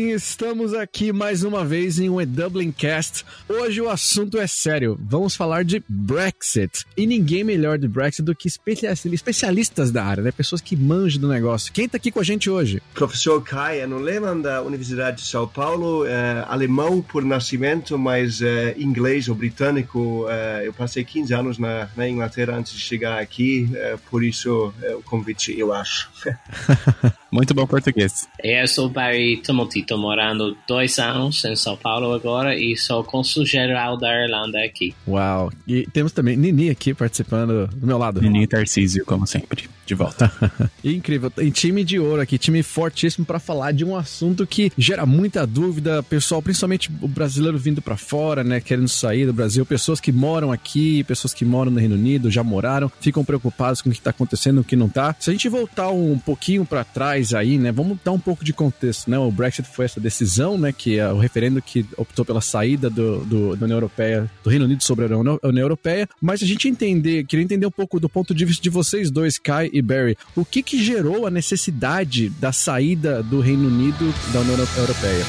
Dublin, estamos aqui mais uma vez em um Dublin Cast. Hoje o assunto é sério, vamos falar de Brexit. E ninguém melhor de Brexit do que especialistas da área, né? Pessoas que manjam do negócio. Quem tá aqui com a gente hoje? Professor Kai Anoleman da Universidade de São Paulo, é, alemão por nascimento, mas é, inglês ou britânico. É, eu passei 15 anos na, na, Inglaterra antes de chegar aqui, por isso o convite, eu acho. Muito bom português. Eu sou Barry Tumulty, estou morando dois anos em São Paulo agora e sou consul geral da Irlanda aqui. Uau! E temos também Nini aqui participando do meu lado. Nini Tarcísio, como sempre de volta. Incrível. Tem time de ouro aqui, time fortíssimo para falar de um assunto que gera muita dúvida, pessoal, principalmente o brasileiro vindo para fora, né, querendo sair do Brasil, pessoas que moram aqui, pessoas que moram no Reino Unido, já moraram, ficam preocupados com o que tá acontecendo, o que não tá. Se a gente voltar um pouquinho para trás aí, né, vamos dar um pouco de contexto, né? O Brexit foi essa decisão, né, que é o referendo que optou pela saída do, do, da União Europeia, do Reino Unido sobre a União, Europeia, mas a gente entender, queria entender um pouco do ponto de vista de vocês dois, Kai e Barry, o que que gerou a necessidade da saída do Reino Unido da União Europeia?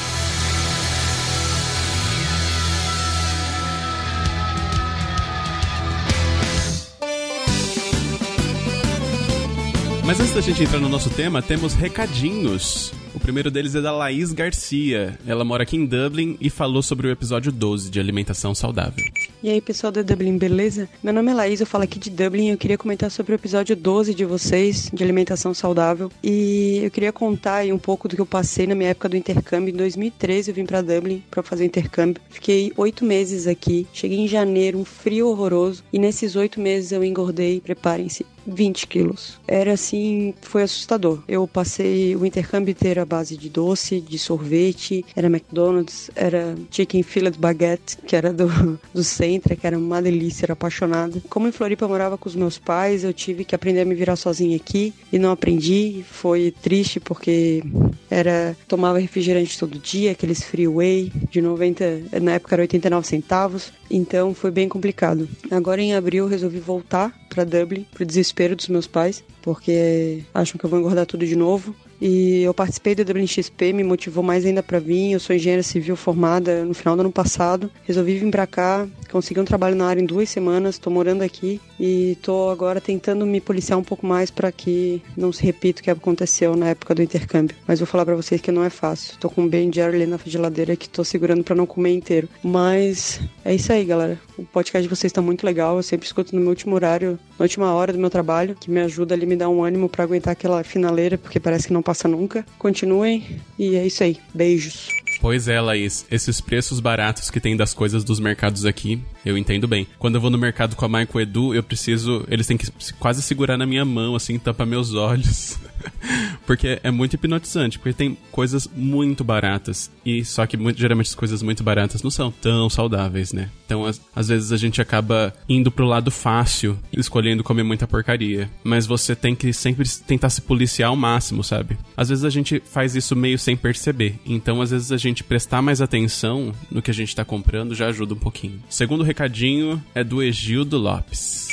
Mas antes da gente entrar no nosso tema, temos recadinhos. O primeiro deles é da Laís Garcia. Ela mora aqui em Dublin e falou sobre o episódio 12 de alimentação saudável. E aí, pessoal da Dublin, beleza? Meu nome é Laís, eu falo aqui de Dublin eu queria comentar sobre o episódio 12 de vocês, de alimentação saudável. E eu queria contar aí um pouco do que eu passei na minha época do intercâmbio. Em 2013 eu vim para Dublin para fazer intercâmbio. Fiquei oito meses aqui. Cheguei em janeiro, um frio horroroso. E nesses oito meses eu engordei, preparem-se, 20 quilos. Era assim, foi assustador. Eu passei o intercâmbio inteiro à base de doce, de sorvete, era McDonald's, era chicken fillet baguette, que era do, do centro, que era uma delícia, era apaixonada. Como em Floripa eu morava com os meus pais, eu tive que aprender a me virar sozinha aqui e não aprendi. Foi triste porque era tomava refrigerante todo dia, aqueles freeway de 90, na época era 89 centavos. Então foi bem complicado. Agora em abril eu resolvi voltar para Dublin, pro desespero dos meus pais, porque acham que eu vou engordar tudo de novo. E eu participei do WXP, me motivou mais ainda para vir. Eu sou engenheira civil formada no final do ano passado. Resolvi vir para cá, consegui um trabalho na área em duas semanas. Estou morando aqui e estou agora tentando me policiar um pouco mais para que não se repita o que aconteceu na época do intercâmbio. Mas vou falar para vocês que não é fácil. Estou com um Ben Jerry na geladeira que estou segurando para não comer inteiro. Mas é isso aí, galera. O podcast de vocês está muito legal. Eu sempre escuto no meu último horário, na última hora do meu trabalho, que me ajuda ali, me dá um ânimo para aguentar aquela finaleira, porque parece que não passa nunca. Continuem e é isso aí. Beijos. Pois é, Laís. Esses preços baratos que tem das coisas dos mercados aqui, eu entendo bem. Quando eu vou no mercado com a mãe e com o Edu, eu preciso. Eles têm que quase segurar na minha mão, assim, tampar meus olhos. porque é muito hipnotizante, porque tem coisas muito baratas. E só que muito, geralmente as coisas muito baratas não são tão saudáveis, né? Então, às, às vezes a gente acaba indo pro lado fácil, escolhendo comer muita porcaria. Mas você tem que sempre tentar se policiar ao máximo, sabe? Às vezes a gente faz isso meio sem perceber. Então, às vezes a gente prestar mais atenção no que a gente está comprando já ajuda um pouquinho. Segundo recadinho é do Egildo Lopes.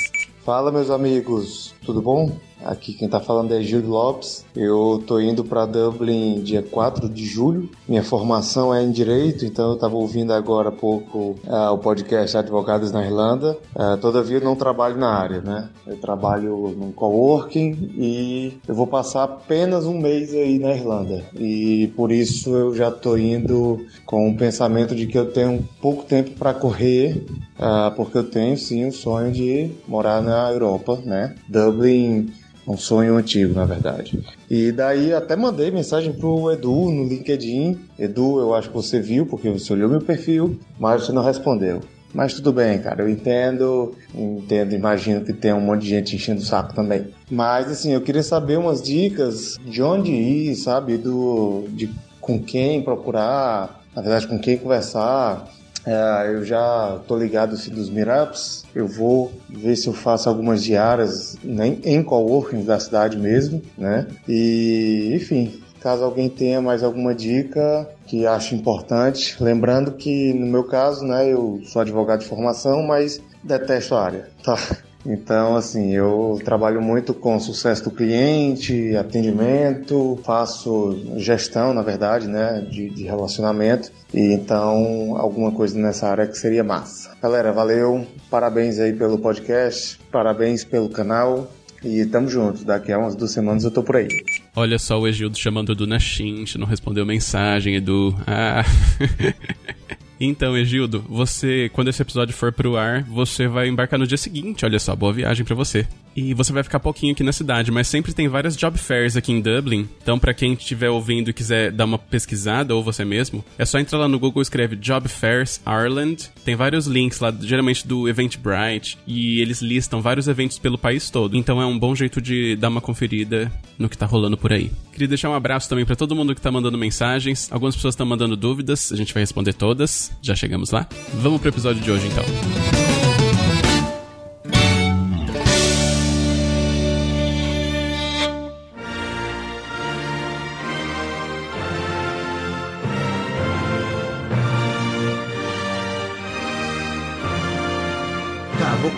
Fala, meus amigos, tudo bom? Aqui quem tá falando é Gil Lopes. Eu tô indo para Dublin dia 4 de julho. Minha formação é em direito, então eu tava ouvindo agora há pouco uh, o podcast Advogados na Irlanda. Uh, todavia eu não trabalho na área, né? Eu trabalho num coworking e eu vou passar apenas um mês aí na Irlanda. E por isso eu já tô indo com o pensamento de que eu tenho pouco tempo para correr, uh, porque eu tenho sim o sonho de morar na Europa, né? Dublin um sonho antigo, na verdade. E daí até mandei mensagem pro Edu no LinkedIn. Edu, eu acho que você viu, porque você olhou meu perfil, mas você não respondeu. Mas tudo bem, cara, eu entendo, entendo, imagino que tem um monte de gente enchendo o saco também. Mas assim, eu queria saber umas dicas de onde ir, sabe, do de com quem procurar, na verdade com quem conversar, é, eu já tô ligado assim, dos meetups. Eu vou ver se eu faço algumas diárias né, em coworking da cidade mesmo, né? E, enfim, caso alguém tenha mais alguma dica que acho importante, lembrando que no meu caso, né, eu sou advogado de formação, mas detesto a área, tá? Então, assim, eu trabalho muito com sucesso do cliente, atendimento, faço gestão, na verdade, né, de, de relacionamento. E então, alguma coisa nessa área que seria massa. Galera, valeu, parabéns aí pelo podcast, parabéns pelo canal. E tamo junto, daqui a umas duas semanas eu tô por aí. Olha só o Egildo chamando o Edu na não respondeu mensagem, Edu. Ah. Então, Egildo, você, quando esse episódio for pro ar, você vai embarcar no dia seguinte. Olha só, boa viagem para você. E você vai ficar pouquinho aqui na cidade, mas sempre tem várias job fairs aqui em Dublin. Então, para quem estiver ouvindo e quiser dar uma pesquisada, ou você mesmo, é só entrar lá no Google e escreve Job Fairs Ireland. Tem vários links lá, geralmente do Eventbrite, e eles listam vários eventos pelo país todo. Então é um bom jeito de dar uma conferida no que tá rolando por aí. Queria deixar um abraço também para todo mundo que tá mandando mensagens. Algumas pessoas estão mandando dúvidas, a gente vai responder todas. Já chegamos lá? Vamos pro episódio de hoje então.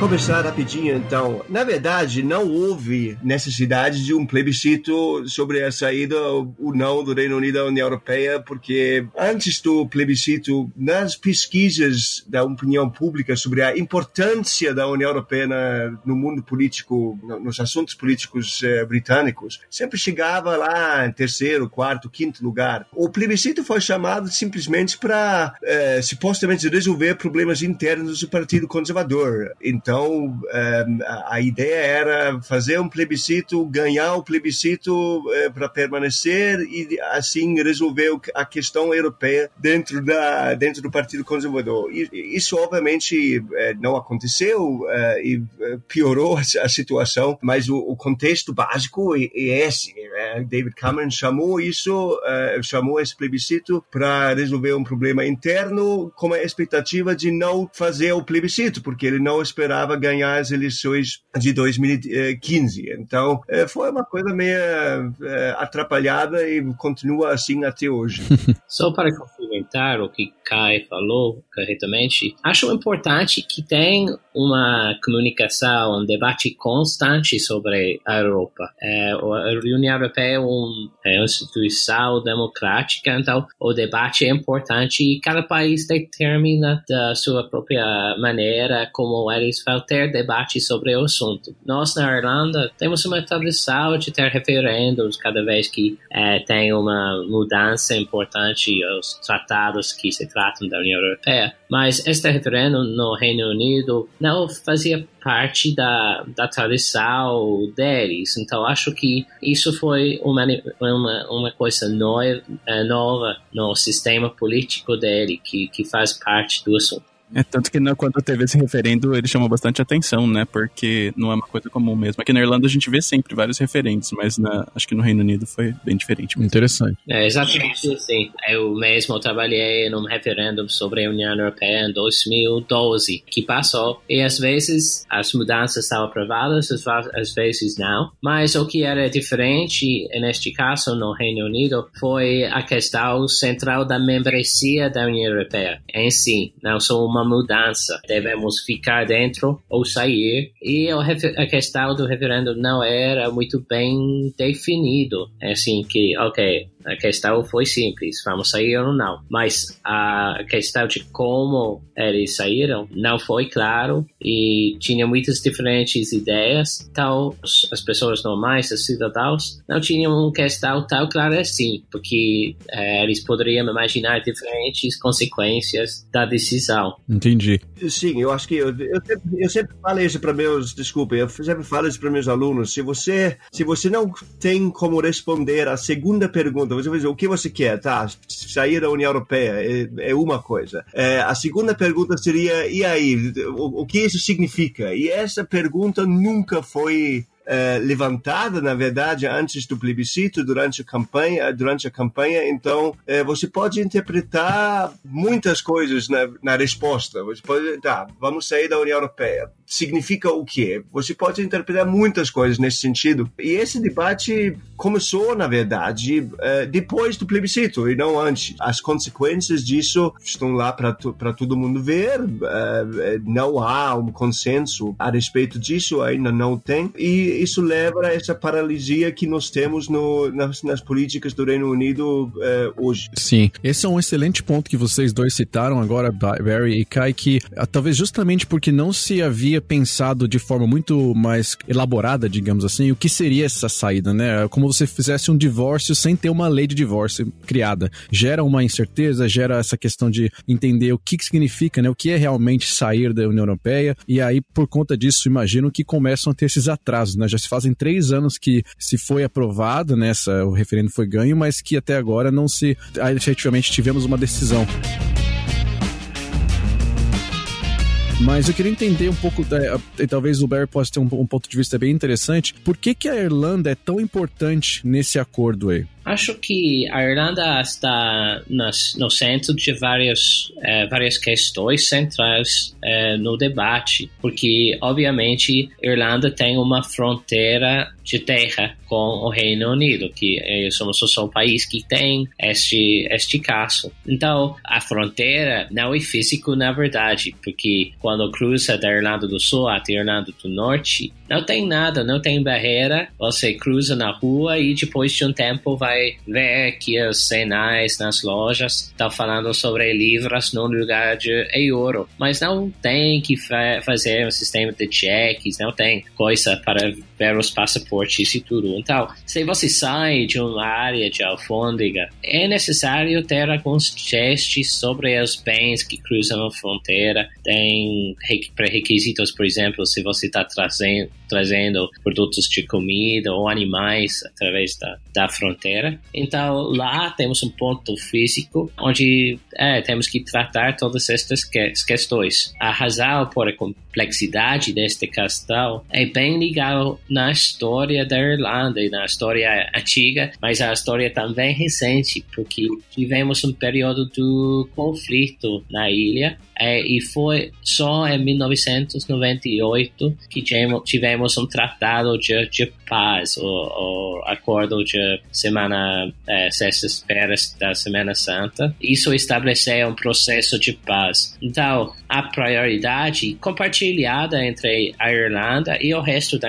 Começar rapidinho então. Na verdade, não houve necessidade de um plebiscito sobre a saída ou não do Reino Unido da União Europeia, porque antes do plebiscito, nas pesquisas da opinião pública sobre a importância da União Europeia na, no mundo político, nos assuntos políticos eh, britânicos, sempre chegava lá em terceiro, quarto, quinto lugar. O plebiscito foi chamado simplesmente para eh, supostamente resolver problemas internos do Partido Conservador então, eh, a ideia era fazer um plebiscito, ganhar o plebiscito eh, para permanecer e assim resolver a questão europeia dentro da dentro do Partido Conservador. E isso obviamente eh, não aconteceu e piorou a situação, mas o contexto básico é esse. David Cameron chamou isso, chamou esse plebiscito para resolver um problema interno com a expectativa de não fazer o plebiscito, porque ele não esperava esperava ganhar as eleições de 2015. Então, é, foi uma coisa meio é, atrapalhada e continua assim até hoje. Só para o que Kai falou corretamente, acho importante que tenha uma comunicação, um debate constante sobre a Europa. É, a União Europeia é, um, é uma instituição democrática, então o debate é importante e cada país determina da sua própria maneira como ele eles vão ter debate sobre o assunto. Nós, na Irlanda, temos uma tradição de ter referendos cada vez que é, tem uma mudança importante aos tratados que se tratam da União Europeia. Mas este referendo no Reino Unido não fazia parte da, da tradição deles. Então, acho que isso foi uma, uma, uma coisa nova, é, nova no sistema político dele, que, que faz parte do. É, tanto que né, quando teve esse referendo, ele chamou bastante atenção, né? Porque não é uma coisa comum mesmo. Aqui na Irlanda a gente vê sempre vários referendos, mas na, acho que no Reino Unido foi bem diferente. Mesmo. Interessante. É, exatamente assim. Eu mesmo trabalhei num referendo sobre a União Europeia em 2012, que passou, e às vezes as mudanças estavam aprovadas, às vezes não. Mas o que era diferente, neste caso, no Reino Unido, foi a questão central da membresia da União Europeia em si, não só uma uma mudança. Devemos ficar dentro ou sair. E a questão do referendo não era muito bem definido. É assim que, ok, a questão foi simples, vamos sair ou não. Mas a questão de como eles saíram não foi claro e tinha muitas diferentes ideias. Então, as pessoas normais, os cidadãos, não tinham uma questão tão clara assim, porque é, eles poderiam imaginar diferentes consequências da decisão. Entendi. Sim, eu acho que eu, eu, sempre, eu sempre falo isso para meus, desculpe, eu sempre falo isso para meus alunos. Se você, se você não tem como responder a segunda pergunta pergunta, você vai dizer o que você quer, tá? Sair da União Europeia é, é uma coisa. É, a segunda pergunta seria, e aí, o, o, que isso significa? E essa pergunta nunca foi uh, levantada, na verdade, antes do plebiscito, durante a campanha, durante a campanha. Então, uh, você pode interpretar muitas coisas na, na resposta. Você pode, tá, vamos sair da União Europeia significa o quê? Você pode interpretar muitas coisas nesse sentido. E esse debate começou, na verdade, eh, depois do plebiscito e não antes. As consequências disso estão lá para todo mundo ver. Eh, não há um consenso a respeito disso, ainda não tem. E isso leva a essa paralisia que nós temos no, nas, nas, políticas do Reino Unido uh, hoje. Sim, esse é um excelente ponto que vocês dois citaram agora, Barry e Kai, que talvez justamente porque não se havia pensado de forma muito mais elaborada, digamos assim, o que seria essa saída, né? Como você fizesse um divórcio sem ter uma lei de divórcio criada. Gera uma incerteza, gera essa questão de entender o que, que significa, né? O que é realmente sair da União Europeia. E aí, por conta disso, imagino que começam a ter esses atrasos, né? Já se fazem três anos que se foi aprovado, né? Essa, o referendo foi ganho, mas que até agora não se. efetivamente tivemos uma decisão. Mas eu queria entender um pouco, e talvez o Barry possa ter um, um, ponto de vista bem interessante. Por que, que a Irlanda é tão importante nesse acordo aí? Acho que a Irlanda está nas, no centro de várias, eh, várias questões centrais eh, no debate, porque, obviamente, Irlanda tem uma fronteira de terra com o Reino Unido, que eh, somos só o país que tem este, este caso. Então, a fronteira não é físico, na verdade, porque quando cruza da Irlanda do Sul até a Irlanda do Norte, não tem nada, não tem barreira, você cruza na rua e depois de um tempo vai vai ver que os sinais nas lojas estão falando sobre livros no lugar de euro, mas não tem que fa fazer um sistema de cheques, não tem coisa para ver os passaportes e tudo. Então, se você sai de uma área de alfândega, é necessário ter alguns testes sobre os bens que cruzam a fronteira. Tem pré-requisitos, por exemplo, se você está trazendo, trazendo produtos de comida ou animais através da, da fronteira. Então, lá temos um ponto físico onde é, temos que tratar todas estas que questões. A razão por a complexidade deste questão é bem ligado na história da Irlanda e na história antiga, mas a história também recente, porque tivemos um período do conflito na ilha é, e foi só em 1998 que tivemos um tratado de, de paz, o, o acordo de semana, é, sextas-feiras da Semana Santa. Isso estabeleceu um processo de paz. Então, a prioridade compartilhada entre a Irlanda e o resto da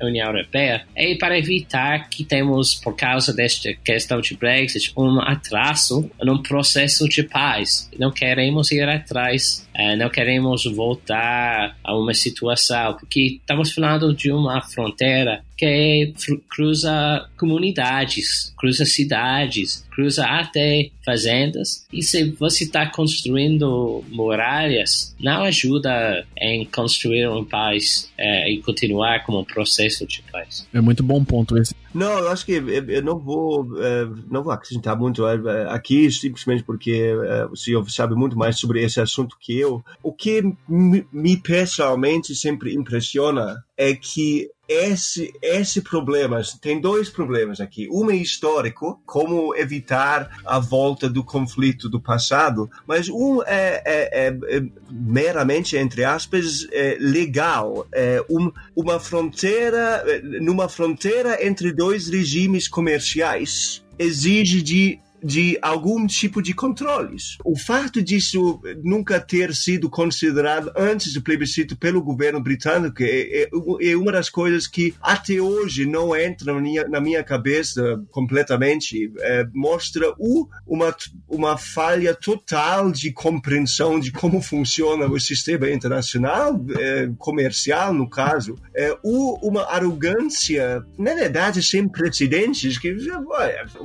União Europeia é para evitar que temos, por causa desta questão de Brexit, um atraso no processo de paz. Não queremos ir atrás é, não queremos voltar a uma situação, porque estamos falando de uma fronteira que cruza comunidades, cruza cidades, cruza até fazendas. E se você está construindo muralhas, não ajuda em construir um país é, e continuar como um processo de paz. É muito bom ponto esse. Não, eu acho que eu não vou, é, não vou acrescentar muito é, aqui, simplesmente porque o senhor sabe muito mais sobre esse assunto que eu. O que me pessoalmente sempre impressiona é que esse, esse problema, tem dois problemas aqui. Um é histórico, como evitar a volta do conflito do passado, mas um é, é, é, é meramente, entre aspas, é legal. É um, uma fronteira, numa fronteira entre dois regimes comerciais, exige de de algum tipo de controles. O fato disso nunca ter sido considerado antes do plebiscito pelo governo britânico é, é, é uma das coisas que até hoje não entra na minha, na minha cabeça completamente. É, mostra o, uma, uma falha total de compreensão de como funciona o sistema internacional, é, comercial no caso, é, uma arrogância, na verdade, sem precedentes, que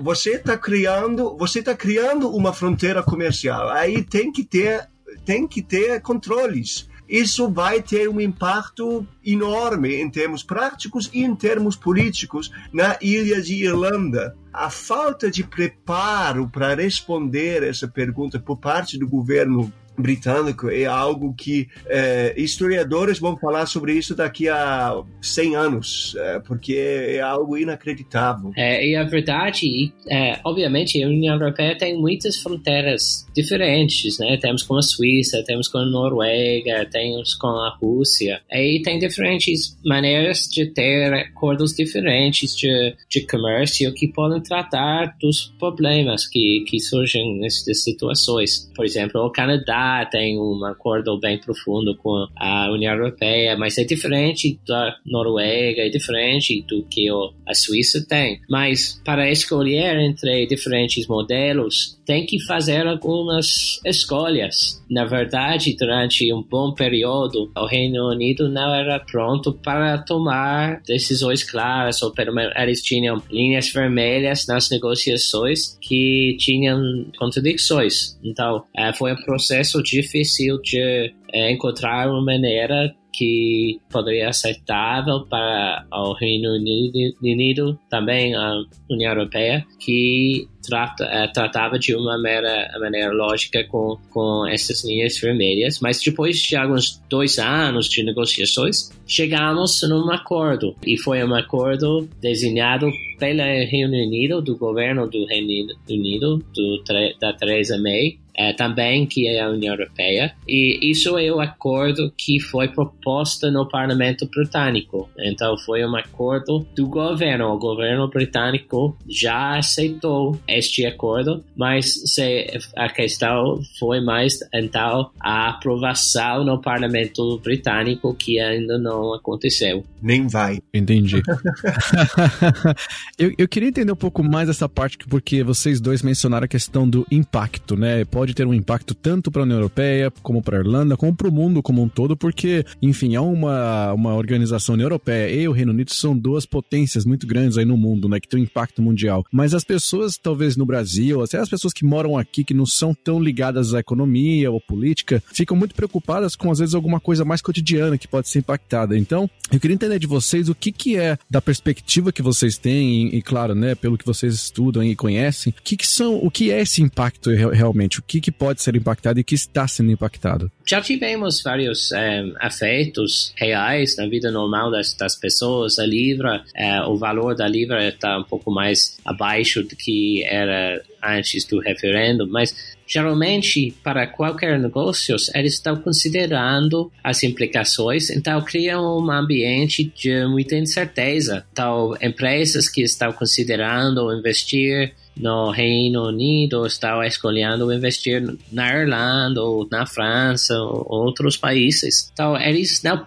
você está criando você está criando uma fronteira comercial. Aí tem que ter, tem que ter controles. Isso vai ter um impacto enorme em termos práticos e em termos políticos na ilha de Irlanda. A falta de preparo para responder essa pergunta por parte do governo britânico é algo que é, historiadores vão falar sobre isso daqui a 100 anos, é, porque é algo inacreditável. É, e a verdade, é, obviamente, a União Europeia tem muitas fronteiras diferentes, né? Temos com a Suíça, temos com a Noruega, temos com a Rússia, e tem diferentes maneiras de ter acordos diferentes de, de comércio que podem tratar dos problemas que, que surgem nessas situações. Por exemplo, o Canadá tem um acordo bem profundo com a União Europeia, mas é diferente da Noruega, é diferente do que a Suíça tem. Mas para escolher entre diferentes modelos, tem que fazer algumas escolhas. Na verdade, durante um bom período, o Reino Unido não era pronto para tomar decisões claras, ou pelo menos eles tinham linhas vermelhas nas negociações que tinham contradições. Então, eh, foi um processo difícil de eh, encontrar uma maneira que poderia aceitável para o Reino Unido, também a União Europeia, que trata, uh, tratava de uma maneira, maneira lógica com, com essas linhas vermelhas, mas depois de alguns dois anos de negociações, chegamos num acordo, e foi um acordo desenhado pelo Reino Unido, do governo do Reino Unido, do, da Theresa May, é, também que é a União Europeia. E isso é o acordo que foi proposto no Parlamento Britânico. Então foi um acordo do governo. O governo britânico já aceitou este acordo mas se, a questão foi mais então a aprovação no Parlamento Britânico que ainda não aconteceu. Nem vai. Entendi. Eu, eu queria entender um pouco mais essa parte porque vocês dois mencionaram a questão do impacto né? Pode pode ter um impacto tanto para a União Europeia, como para a Irlanda, como para o mundo como um todo, porque, enfim, é uma, uma organização Europeia e o Reino Unido são duas potências muito grandes aí no mundo, né, que tem um impacto mundial. Mas as pessoas, talvez no Brasil, até as pessoas que moram aqui, que não são tão ligadas à economia ou política, ficam muito preocupadas com, às vezes, alguma coisa mais cotidiana que pode ser impactada. Então, eu queria entender de vocês o que, que é, da perspectiva que vocês têm, e, claro, né, pelo que vocês estudam e conhecem, o que, que são, o que é esse impacto realmente? O que, que pode ser impactado e que está sendo impactado? Já tivemos vários é, efeitos reais na vida normal das, das pessoas. A Libra, é, o valor da Libra está um pouco mais abaixo do que era antes do referendo, mas geralmente para qualquer negócio eles estão considerando as implicações, então criam um ambiente de muita incerteza. Então empresas que estão considerando investir no Reino Unido estão escolhendo investir na Irlanda ou na França ou outros países. Então, eles não,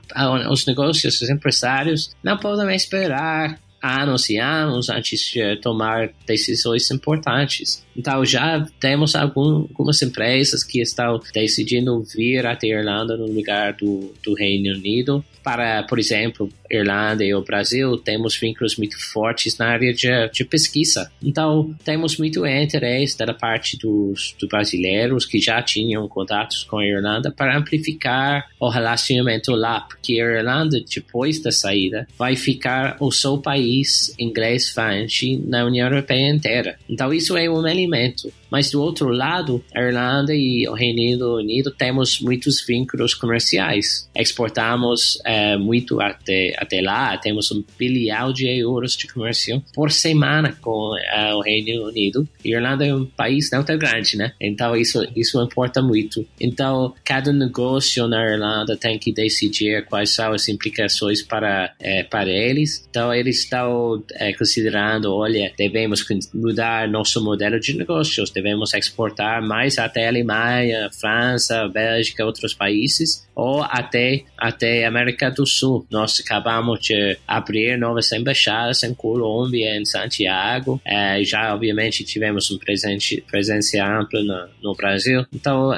os negócios, os empresários não podem esperar anos e anos antes de tomar decisões importantes. Então já temos algumas empresas que estão decidindo vir até Irlanda no lugar do, do Reino Unido para, por exemplo, Irlanda e o Brasil, temos vínculos muito fortes na área de, de pesquisa. Então, temos muito interesse da parte dos, dos brasileiros que já tinham contatos com a Irlanda para amplificar o relacionamento lá, porque a Irlanda, depois da saída, vai ficar o seu país inglês falante na União Europeia inteira. Então, isso é um elemento. Mas do outro lado, a Irlanda e o Reino Unido temos muitos vínculos comerciais. Exportamos é, muito até, até lá, temos um bilhão de euros de comércio por semana com é, o Reino Unido. A Irlanda é um país não tão grande, né? Então isso, isso importa muito. Então, cada negócio na Irlanda tem que decidir quais são as implicações para, é, para eles. Então, eles estão é, considerando, olha, devemos mudar nosso modelo de negócios, devemos exportar mais até a Alemanha, França, Bélgica, outros países, ou até, até América do Sul. Nós acabamos de abrir novas embaixadas em Colômbia, em Santiago, é, já obviamente tivemos um presente, presença ampla no, no Brasil. Então,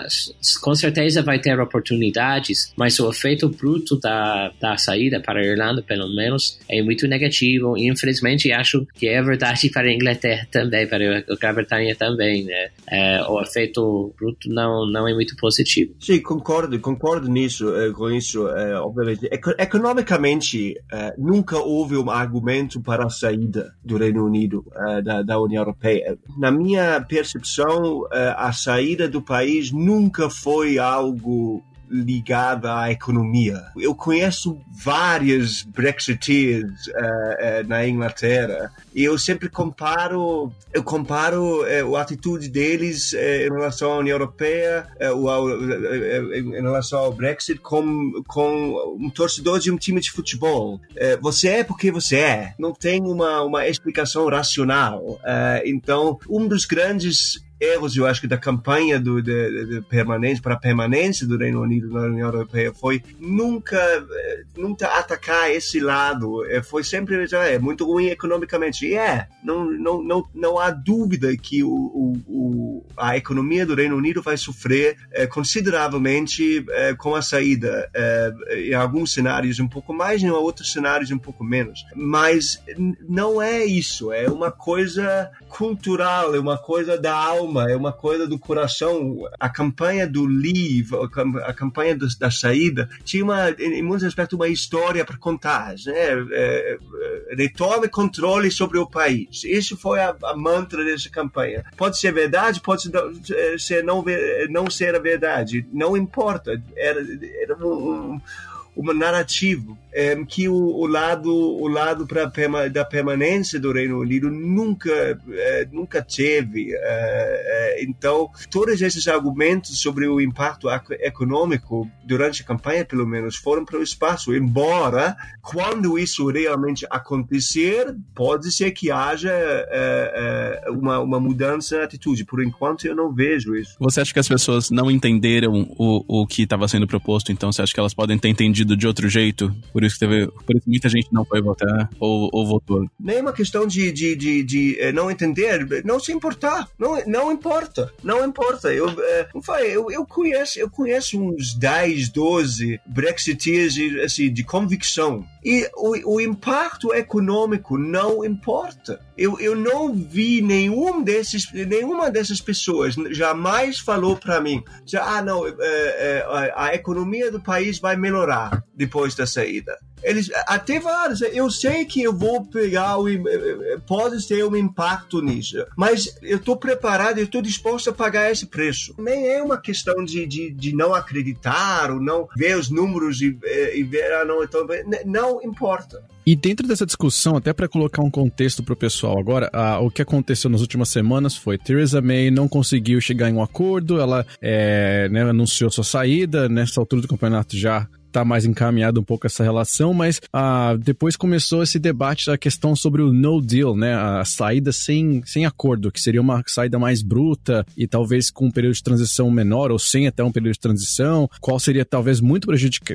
com certeza vai ter oportunidades, mas o efeito bruto da, da saída para a Irlanda, pelo menos, é muito negativo. Infelizmente, acho que é verdade para a Inglaterra também, para a Grã-Bretanha também né? É, o efeito bruto não, não é muito positivo. Sim, concordo, concordo nisso, é, com isso, é, obviamente. economicamente, uh, nunca houve um argumento para a saída do Reino Unido uh, da, da, União Europeia. Na minha percepção, uh, a saída do país nunca foi algo ligada à economia. Eu conheço vários Brexiteers uh, uh, na Inglaterra e eu sempre comparo, eu comparo uh, a atitude deles em relação à União Europeia, em relação ao Brexit, com, com um torcedor de um time de futebol. você é porque você é. Não tem uma, uma explicação racional. então, um dos grandes erros, eu acho que da campanha do, de, de permanência para permanência do Reino Unido na União Europeia foi nunca, eh, nunca atacar esse lado. Eh, foi sempre já é muito ruim economicamente. E é, não, não, não, não há dúvida que o, o, o a economia do Reino Unido vai sofrer é, consideravelmente é, com a saída. É, em alguns cenários um pouco mais, em outros cenários um pouco menos. Mas não é isso. É uma coisa cultural, é uma coisa da alma é uma coisa do coração. A campanha do Leave, a campanha da saída, tinha uma, em muitos aspectos uma história para contar. Né? É, é, retome controle sobre o país. Isso foi a, a, mantra dessa campanha. Pode ser verdade, pode ser não, não ser a verdade. Não importa. Era, era um, um uma narrativa é, que o, o, lado o lado para da permanência do Reino Unido nunca é, nunca teve é, então todos esses argumentos sobre o impacto econômico durante a campanha pelo menos foram para o espaço embora quando isso realmente acontecer pode ser que haja uma, uma mudança de atitude. Por enquanto eu não vejo isso. Você acha que as pessoas não entenderam o, o que estava sendo proposto então você acha que elas podem ter entendido de outro jeito por isso que teve. Por isso muita gente não foi votar ou, ou votou. Nem é uma questão de, de, de, de, eh, não entender, não se importar. Não, não importa. Não importa. Eu, eh, eu, eu, conheço, eu conheço uns 10, 12 Brexiteers assim, de convicção. E o, o impacto econômico não importa. Eu, eu não vi nenhum desses, nenhuma dessas pessoas jamais falou para mim, ah, não, é, é, a economia do país vai melhorar depois da saída. Eles até vários. Eu sei que eu vou pegar o pode ter um impacto nisso, mas eu estou preparado, eu estou disposto a pagar esse preço. Nem é uma questão de, de, de não acreditar ou não ver os números e, e ver ah não então não importa. E dentro dessa discussão, até para colocar um contexto para o pessoal agora, o que aconteceu nas últimas semanas foi Theresa May não conseguiu chegar em um acordo, ela é, né, anunciou sua saída, nessa altura do campeonato já tá mais encaminhado um pouco essa relação, mas ah, depois começou esse debate da questão sobre o no deal, né? A saída sem, sem acordo, que seria uma saída mais bruta e talvez com um período de transição menor ou sem até um período de transição, qual seria talvez muito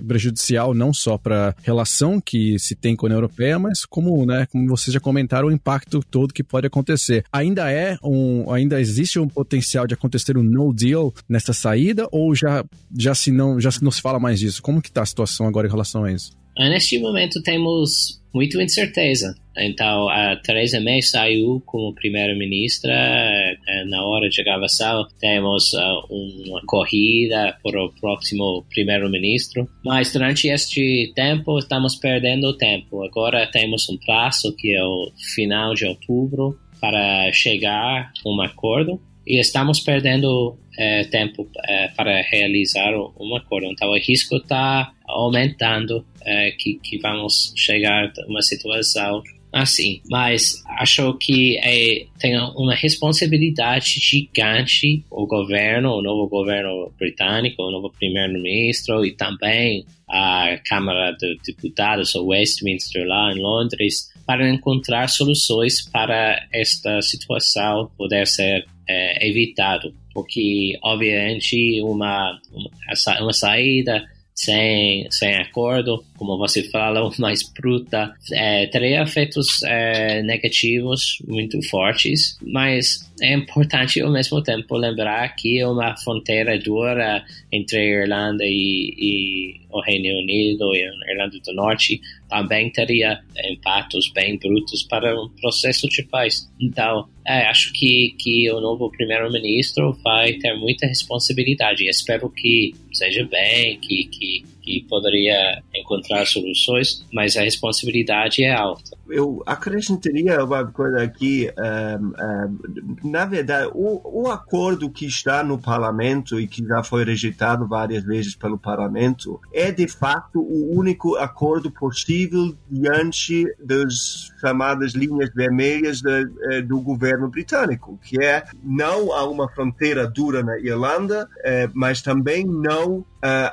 prejudicial não só para a relação que se tem com a União Europeia, mas como, né, como vocês já comentaram, o impacto todo que pode acontecer. Ainda é um, ainda existe um potencial de acontecer um no deal nessa saída ou já já se não já se não se fala mais disso? Como que tá a situação agora em relação a isso? Neste momento temos muita incerteza. Então, a Theresa May saiu como primeira-ministra. Eh, na hora de gravação, temos eh, uma corrida para o próximo primeiro-ministro. Mas durante este tempo, estamos perdendo tempo. Agora temos um prazo que é o final de outubro para chegar a um acordo e estamos perdendo é, tempo é, para realizar um acordo. Então, o risco está aumentando é, que, que vamos chegar a uma situação assim. Mas acho que é, tem uma responsabilidade gigante o governo, o novo governo britânico, o novo primeiro-ministro e também a Câmara de Deputados, o Westminster lá em Londres, para encontrar soluções para esta situação poder ser é, evitado, porque obviamente uma, uma, uma saída sem, sem acordo, como você fala, mais bruta, é, teria efeitos é, negativos muito fortes, mas é importante ao mesmo tempo lembrar que é uma fronteira dura entre a Irlanda e, e o Reino Unido e a Irlanda do Norte também teria impactos bem brutos para o processo de paz. Então, é, acho que, que o novo primeiro-ministro vai ter muita responsabilidade. Espero que seja bem, que, que que poderia encontrar soluções, mas a responsabilidade é alta. Eu acrescentaria uma coisa aqui. Um, um, na verdade, o, o acordo que está no parlamento e que já foi rejeitado várias vezes pelo parlamento é de fato o único acordo possível diante das chamadas linhas vermelhas de, eh, do governo britânico, que é não há uma fronteira dura na Irlanda, eh, mas também não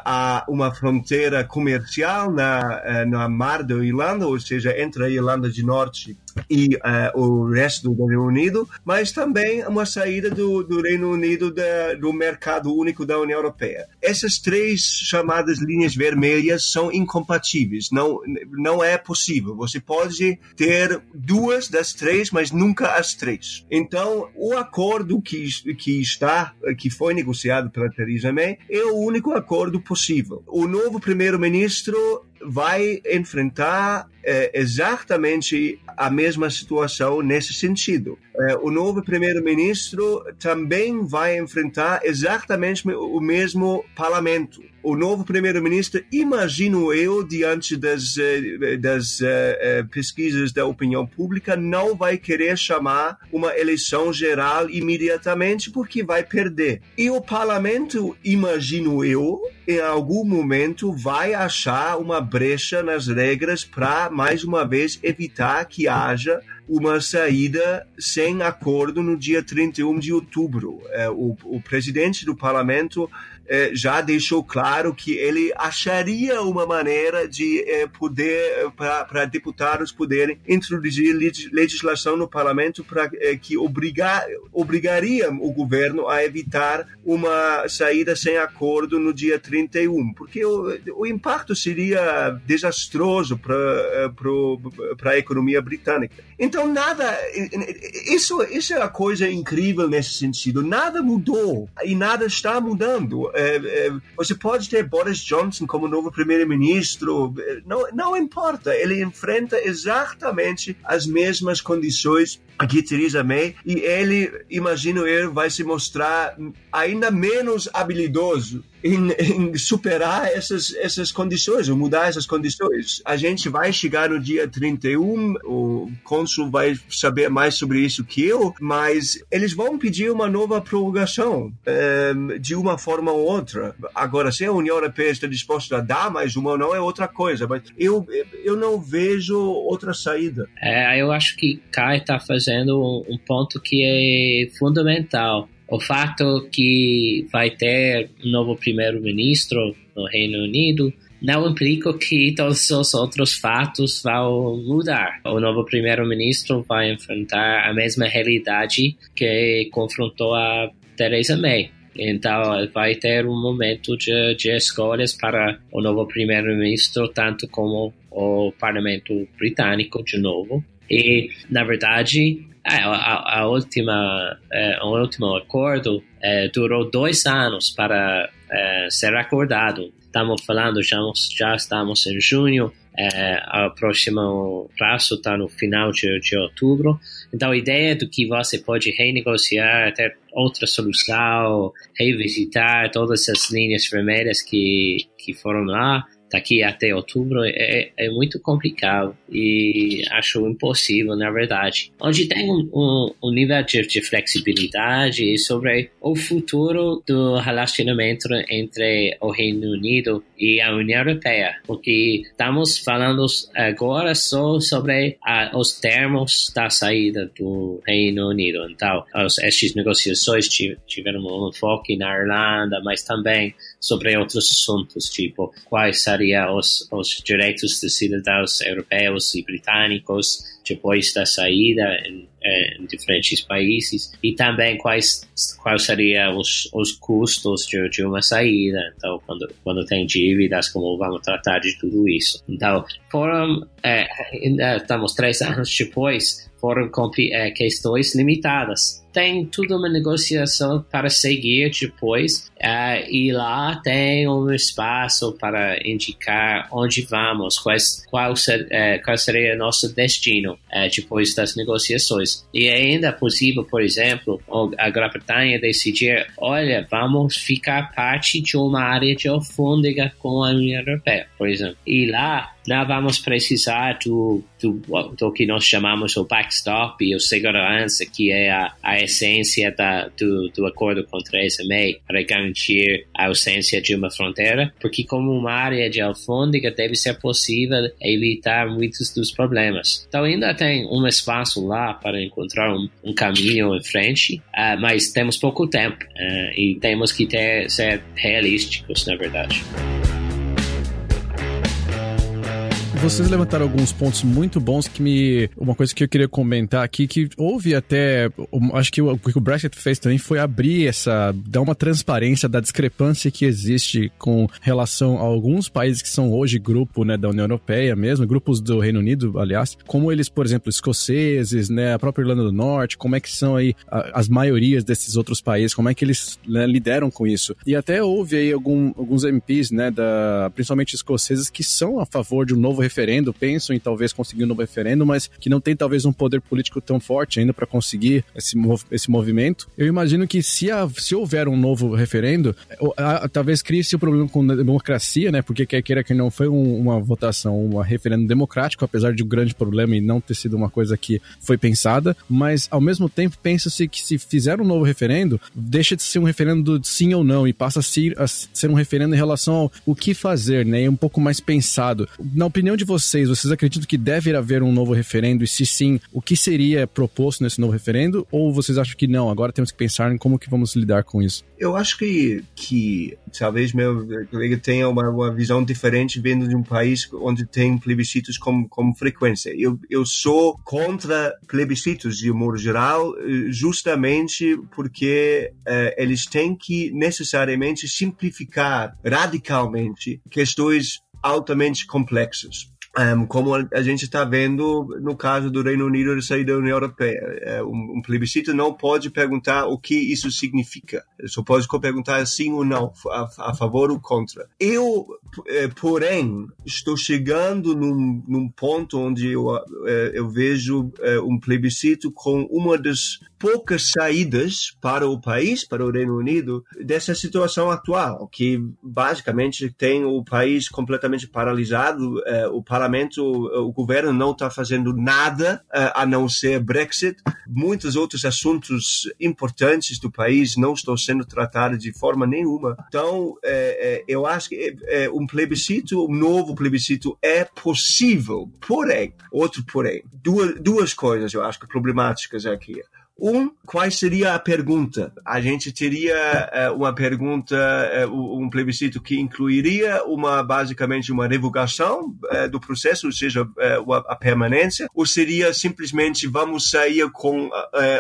há uma fronteira comercial na, uh, na mar da Irlanda, ou seja, entre a Irlanda do Norte e uh, o resto do Reino Unido, mas também uma saída do, do Reino Unido da, do mercado único da União Europeia. Essas três chamadas linhas vermelhas são incompatíveis, não, não é possível. Você pode ter duas das três, mas nunca as três. Então, o acordo que, que está, que foi negociado pela Theresa May, é o único acordo possível. O novo primeiro-ministro vai enfrentar é, exatamente a mesma situação nesse sentido. É, o novo primeiro-ministro também vai enfrentar exatamente o mesmo parlamento. O novo primeiro-ministro, imagino eu, diante das, eh, das uh, pesquisas da opinião pública, não vai querer chamar uma eleição geral imediatamente porque vai perder. E o parlamento, imagino eu, em algum momento vai achar uma brecha nas regras para, mais uma vez, evitar que haja uma saída sem acordo no dia 31 de outubro. É, o, o presidente do parlamento é, já deixou claro que ele acharia uma maneira de é, poder, para deputados poderem introduzir legislação no parlamento para é, que obrigar, obrigaria o governo a evitar uma saída sem acordo no dia 31, porque o, o impacto seria desastroso para a economia britânica. Então, nada, isso, isso é a coisa incrível nesse sentido, nada mudou e nada está mudando é, é, você pode ter Boris Johnson como novo primeiro-ministro, não, não importa, ele enfrenta exatamente as mesmas condições aqui Theresa May e ele, imagino eu, vai se mostrar ainda menos habilidoso em, em, superar essas, essas condições, ou mudar essas condições. A gente vai chegar no dia 31, o cônsul vai saber mais sobre isso que eu, mas eles vão pedir uma nova prorrogação um, de uma forma ou outra. Agora, se a União Europeia está disposta a dar mais uma ou não, é outra coisa, mas eu, eu não vejo outra saída. É, eu acho que Kai está fazendo um, um ponto que é fundamental o fato que vai ter um novo primeiro-ministro no Reino Unido não implica que todos os outros fatos vão mudar. O novo primeiro-ministro vai enfrentar a mesma realidade que confrontou a Theresa May. Então, vai ter um momento de, de escolhas para o novo primeiro-ministro, tanto como o parlamento britânico, de novo. E, na verdade, é, a, a, última, é, o último acordo é, durou dois anos para é, ser acordado. Estamos falando, já, já estamos em junho, é, o próximo prazo está no final de, de outubro. Então, a ideia do que você pode renegociar, ter outra solução, revisitar todas as linhas vermelhas que, que foram lá, daqui até outubro é, é muito complicado e acho impossível, na verdade. Onde tem um, um, um nível de, de, flexibilidade sobre o futuro do relacionamento entre o Reino Unido e a União Europeia, porque estamos falando agora só sobre a, os termos da saída do Reino Unido. Então, as, essas negociações tiveram um foco na Irlanda, mas também sobre outros assuntos, tipo quais seriam os direitos dos cidadãos europeus e britânicos depois da saída em, em diferentes países e também quais quais seriam os, os custos de, de uma saída. Então, quando, quando tem dívidas, como vamos tratar de tudo isso. Então, foram, é, estamos três anos depois, foram é, questões limitadas tem tudo uma negociação para seguir depois uh, e lá tem um espaço para indicar onde vamos, quais, qual, ser, uh, qual seria nosso destino uh, depois das negociações. E ainda é possível, por exemplo, a Grã-Bretanha decidir, olha, vamos ficar parte de uma área de alfândega com a União Europeia, por exemplo. E lá não vamos precisar do, do, do, que nós chamamos o backstop e o segurança, que é a, a essência da, do, do acordo com Theresa May para garantir a ausência de uma fronteira, porque como uma área de alfândega deve ser possível evitar muitos dos problemas. Então ainda tem um espaço lá para encontrar um, um caminho em frente, uh, mas temos pouco tempo uh, e temos que ter, ser realísticos, na verdade vocês levantaram alguns pontos muito bons que me. Uma coisa que eu queria comentar aqui, que houve até. Acho que o, que o Brexit fez também foi abrir essa. dar uma transparência da discrepância que existe com relação a alguns países que são hoje grupo né, da União Europeia mesmo, grupos do Reino Unido, aliás, como eles, por exemplo, escoceses, né, a própria Irlanda do Norte, como é que são aí as maiorias desses outros países, como é que eles né, lideram com isso. E até houve aí algum, alguns MPs, né, da, principalmente escoceses, que são a favor de um novo referendo, pensam em talvez conseguir um novo referendo, mas que não tem talvez um poder político tão forte ainda para conseguir esse, mov esse movimento. Eu imagino que se, a, se houver um novo referendo, a, a, talvez crie-se o um problema com a democracia, né? Porque quer queira que não foi um, uma votação, um referendo democrático, apesar de um grande problema e não ter sido uma coisa que foi pensada, mas ao mesmo tempo pensa-se que se fizer um novo referendo, deixa de ser um referendo de sim ou não e passa a ser, a ser um referendo em relação ao o que fazer, né? E um pouco mais pensado. Na opinião de de vocês, vocês acreditam que deve haver um novo referendo? E se sim, o que seria proposto nesse novo referendo? Ou vocês acham que não, agora temos que pensar em como que vamos lidar com isso? Eu acho que, que talvez meu colega tenha uma, uma visão diferente vindo de um país onde tem plebiscitos com, com frequência. Eu, eu sou contra plebiscitos, de um modo geral, justamente porque uh, eles têm que necessariamente simplificar radicalmente questões altamente complexos. Um, como a gente está vendo no caso do Reino Unido de sair da União Europeia. É, um, um, plebiscito não pode perguntar o que isso significa. Só pode perguntar sim ou não, a, a favor ou contra. Eu, é, porém, estou chegando num, num ponto onde eu, é, eu vejo um plebiscito com uma das poucas saídas para o país, para o Reino Unido, dessa situação atual, que basicamente tem o país completamente paralisado, o parlamento parlamento, o governo não está fazendo nada uh, a não ser Brexit. Muitos outros assuntos importantes do país não estão sendo tratados de forma nenhuma. Então, é, é, eu acho que é, um plebiscito, um novo plebiscito é possível. Porém, outro porém, duas, duas coisas eu acho que problemáticas aqui. Um, qual seria a pergunta? A gente teria uh, uma pergunta, uh, um plebiscito que incluiria uma basicamente uma revogação uh, do processo, ou seja, a permanência, ou seria simplesmente vamos sair com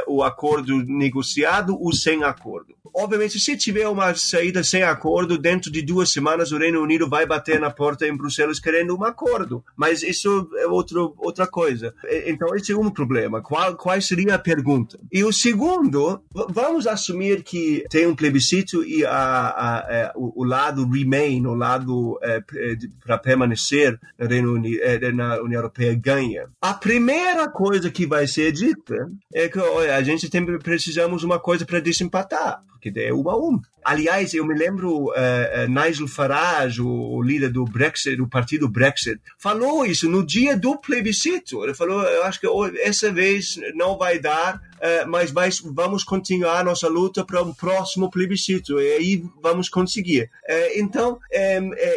o acordo negociado ou sem acordo? Obviamente, se tiver uma saída sem acordo, dentro de duas semanas o Reino Unido vai bater na porta em Bruxelas querendo um acordo. Mas isso é outro, outra coisa. Então, esse é um problema. Qual, qual seria a pergunta? E o segundo, vamos assumir que tem um plebiscito e a, a, a, é, o, o, lado remain, o lado é, é para permanecer no Reino Unido, é, na União Europeia ganha. A primeira coisa que vai ser dita é que olha, a gente tem, precisamos uma coisa para desempatar porque é uma a um. Aliás, eu me lembro, uh, uh, Nigel Farage, o, o, líder do Brexit, do partido Brexit, falou isso no dia do plebiscito. Ele falou, eu acho que essa vez não vai dar, uh, mas vamos continuar nossa luta para um próximo plebiscito e aí vamos conseguir. então,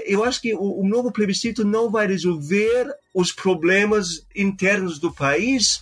eu acho que o, o novo plebiscito não vai resolver os problemas internos do país,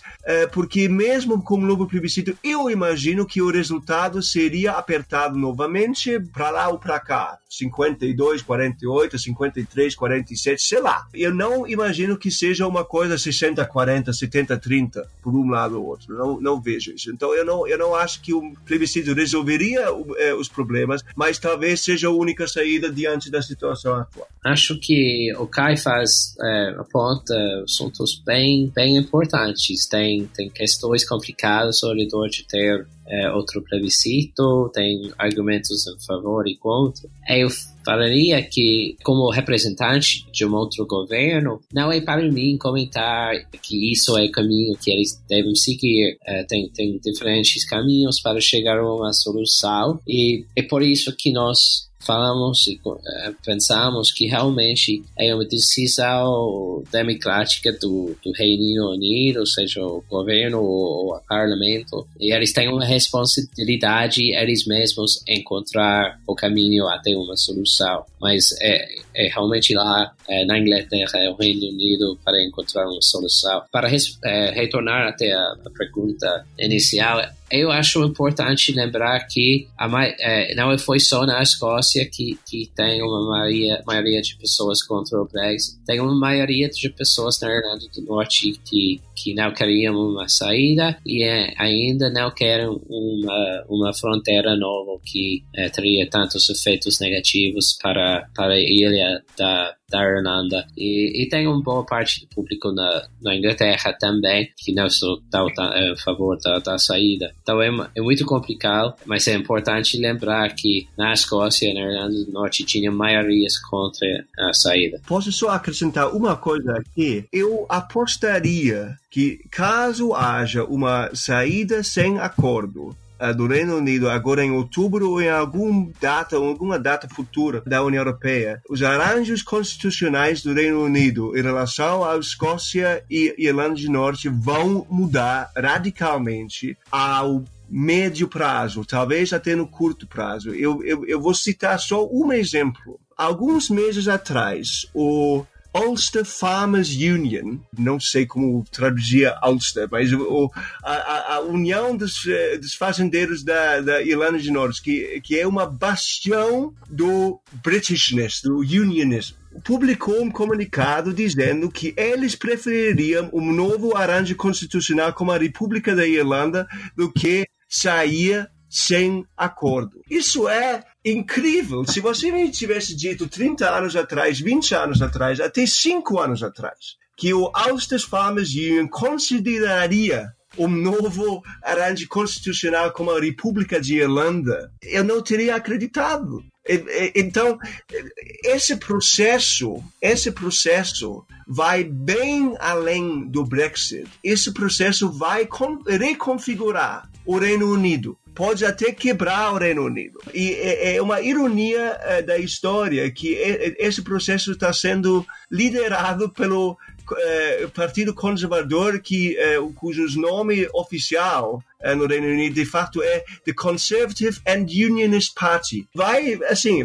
porque mesmo com o novo plebiscito, eu imagino que o resultado seria apertado novamente para lá ou para cá, 52, 48, 53, 47, sei lá. Eu não imagino que seja uma coisa 60, 40, 70, 30, por um lado ou outro. Não, não vejo isso. Então eu não, eu não acho que o plebiscito resolveria eh, os problemas, mas talvez seja a única saída diante da situação atual. Acho que o Kai faz é, ponto levanta assuntos bem, bem importantes. Tem, tem questões complicadas redor de ter é, outro plebiscito, tem argumentos a favor e contra. Eu falaria que, como representante de um outro governo, não é para mim comentar que isso é o caminho que eles devem seguir. É, tem, tem diferentes caminhos para chegar a uma solução e é por isso que nós falamos e eh, pensamos que realmente é uma decisão democrática do, do Reino Unido, seja o governo ou o parlamento, e eles têm uma responsabilidade eles mesmos encontrar o caminho até uma solução. Mas é, é realmente lá é, na Inglaterra, é o Reino Unido, para encontrar uma solução. Para é, retornar até a, a pergunta inicial, eu acho importante lembrar que a, é, não foi só na Escócia que, que tem uma maioria, maioria de pessoas contra o Brexit. Tem uma maioria de pessoas na Irlanda do Norte que, que não queriam uma saída e é, ainda não querem uma, uma fronteira nova que é, teria tantos efeitos negativos para, para a ilha da, da Irlanda. E, e tem uma boa parte do público na, na Inglaterra também que não está a favor da, da saída. Então é, é, muito complicado, mas é importante lembrar que na Escócia e na Irlanda do Norte tinha maiorias contra a saída. Posso só acrescentar uma coisa aqui? Eu apostaria que caso haja uma saída sem acordo, eh, do Reino Unido agora em outubro ou em alguma data alguma data futura da União Europeia, os arranjos constitucionais do Reino Unido em relação à Escócia e Irlanda do Norte vão mudar radicalmente ao médio prazo, talvez até no curto prazo. Eu, eu, eu vou citar só um exemplo. Alguns meses atrás, o Ulster Farmers Union, não sei como traduzir Ulster, mas o, a, a, União dos, eh, dos Fazendeiros da, da, Irlanda do Norte, que, que é uma bastião do Britishness, do unionismo publicou um comunicado dizendo que eles prefeririam um novo arranjo constitucional como a República da Irlanda do que sair sem acordo. Isso é incrível. Se você me tivesse dito 30 anos atrás, 20 anos atrás, até 5 anos atrás, que o Ulster Farmers Union consideraria um novo arranjo constitucional como a República de Irlanda, eu não teria acreditado. Então, esse processo, esse processo vai bem além do Brexit. Esse processo vai reconfigurar o Reino Unido pode até quebrar o Reino Unido. E é, é uma ironia é, da história que esse processo está sendo liderado pelo é, Partido Conservador, que, é, cujos nome oficial no Reino Unido, de fato, é The Conservative and Unionist Party. Vai, assim,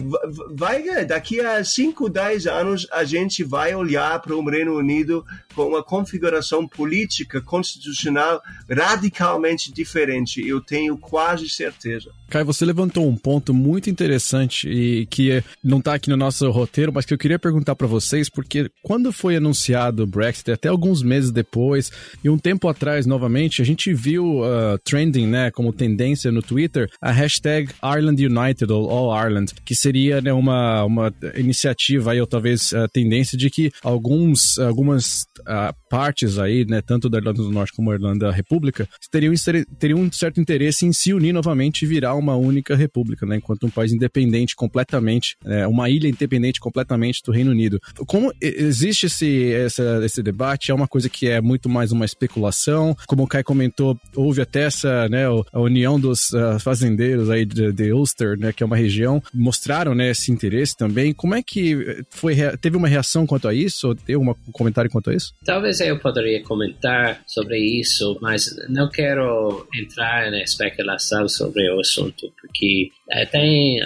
vai, daqui a 5, 10 anos, a gente vai olhar para o Reino Unido com uma configuração política, constitucional radicalmente diferente. Eu tenho quase certeza. Caio, você levantou um ponto muito interessante e que não está aqui no nosso roteiro, mas que eu queria perguntar para vocês, porque quando foi anunciado o Brexit, até alguns meses depois, e um tempo atrás, novamente, a gente viu uh, trending, né, como tendência no Twitter, a hashtag Ireland United ou All Ireland, que seria né, uma, uma iniciativa aí, ou talvez a tendência de que alguns, algumas uh, partes aí, né, tanto da Irlanda do Norte como da Irlanda República, teriam, teriam um certo interesse em se unir novamente e virar uma única república, né, enquanto um país independente completamente, é, uma ilha independente completamente do Reino Unido. Como existe esse, essa, esse debate? É uma coisa que é muito mais uma especulação, como o Kai comentou, houve até essa né, a união dos uh, fazendeiros aí de, de, Ulster, né, que é uma região, mostraram, né, esse interesse também. Como é que foi, teve uma reação quanto a isso? Ou teve um comentário quanto a isso? Talvez eu poderia comentar sobre isso, mas não quero entrar na especulação sobre o assunto, porque é, tem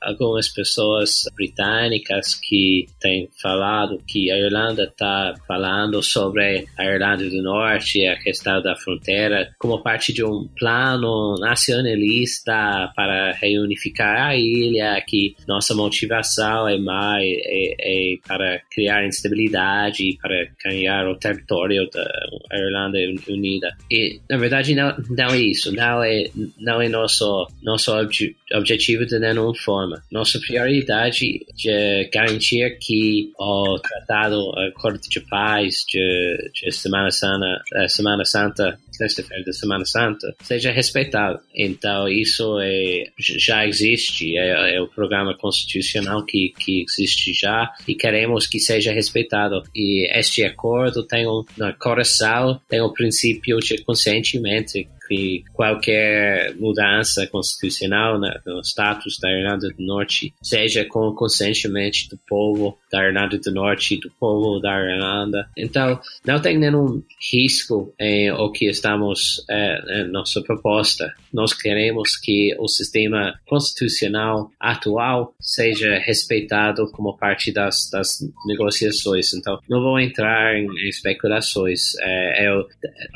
algumas pessoas britânicas que têm falado que a Irlanda está falando sobre a Irlanda do Norte a questão da fronteira como parte de um plano nacionalista para reunificar a ilha, que nossa motivação é mais é, é para criar instabilidade, para ganhar o território da Irlanda Unida. E na verdade não, não é isso, não é não é nosso nosso objetivo de nenhuma forma. Nossa prioridade é garantir que o tratado, o acordo de paz de, de Semana Santa, Semana Santa sexta-feira da Semana Santa seja respeitado. Então, isso é, já existe, é, é, o programa constitucional que, que existe já e queremos que seja respeitado. E este acordo tem um, no coração, tem o princípio de conscientemente que qualquer mudança constitucional né, no status da Irlanda do Norte seja com o consentimento do povo da Irlanda do Norte do povo da Irlanda. Então, não tem nenhum risco em o que estamos é, em nossa proposta. Nós queremos que o sistema constitucional atual seja respeitado como parte das, das negociações. Então, não vou entrar em, em especulações. É, é,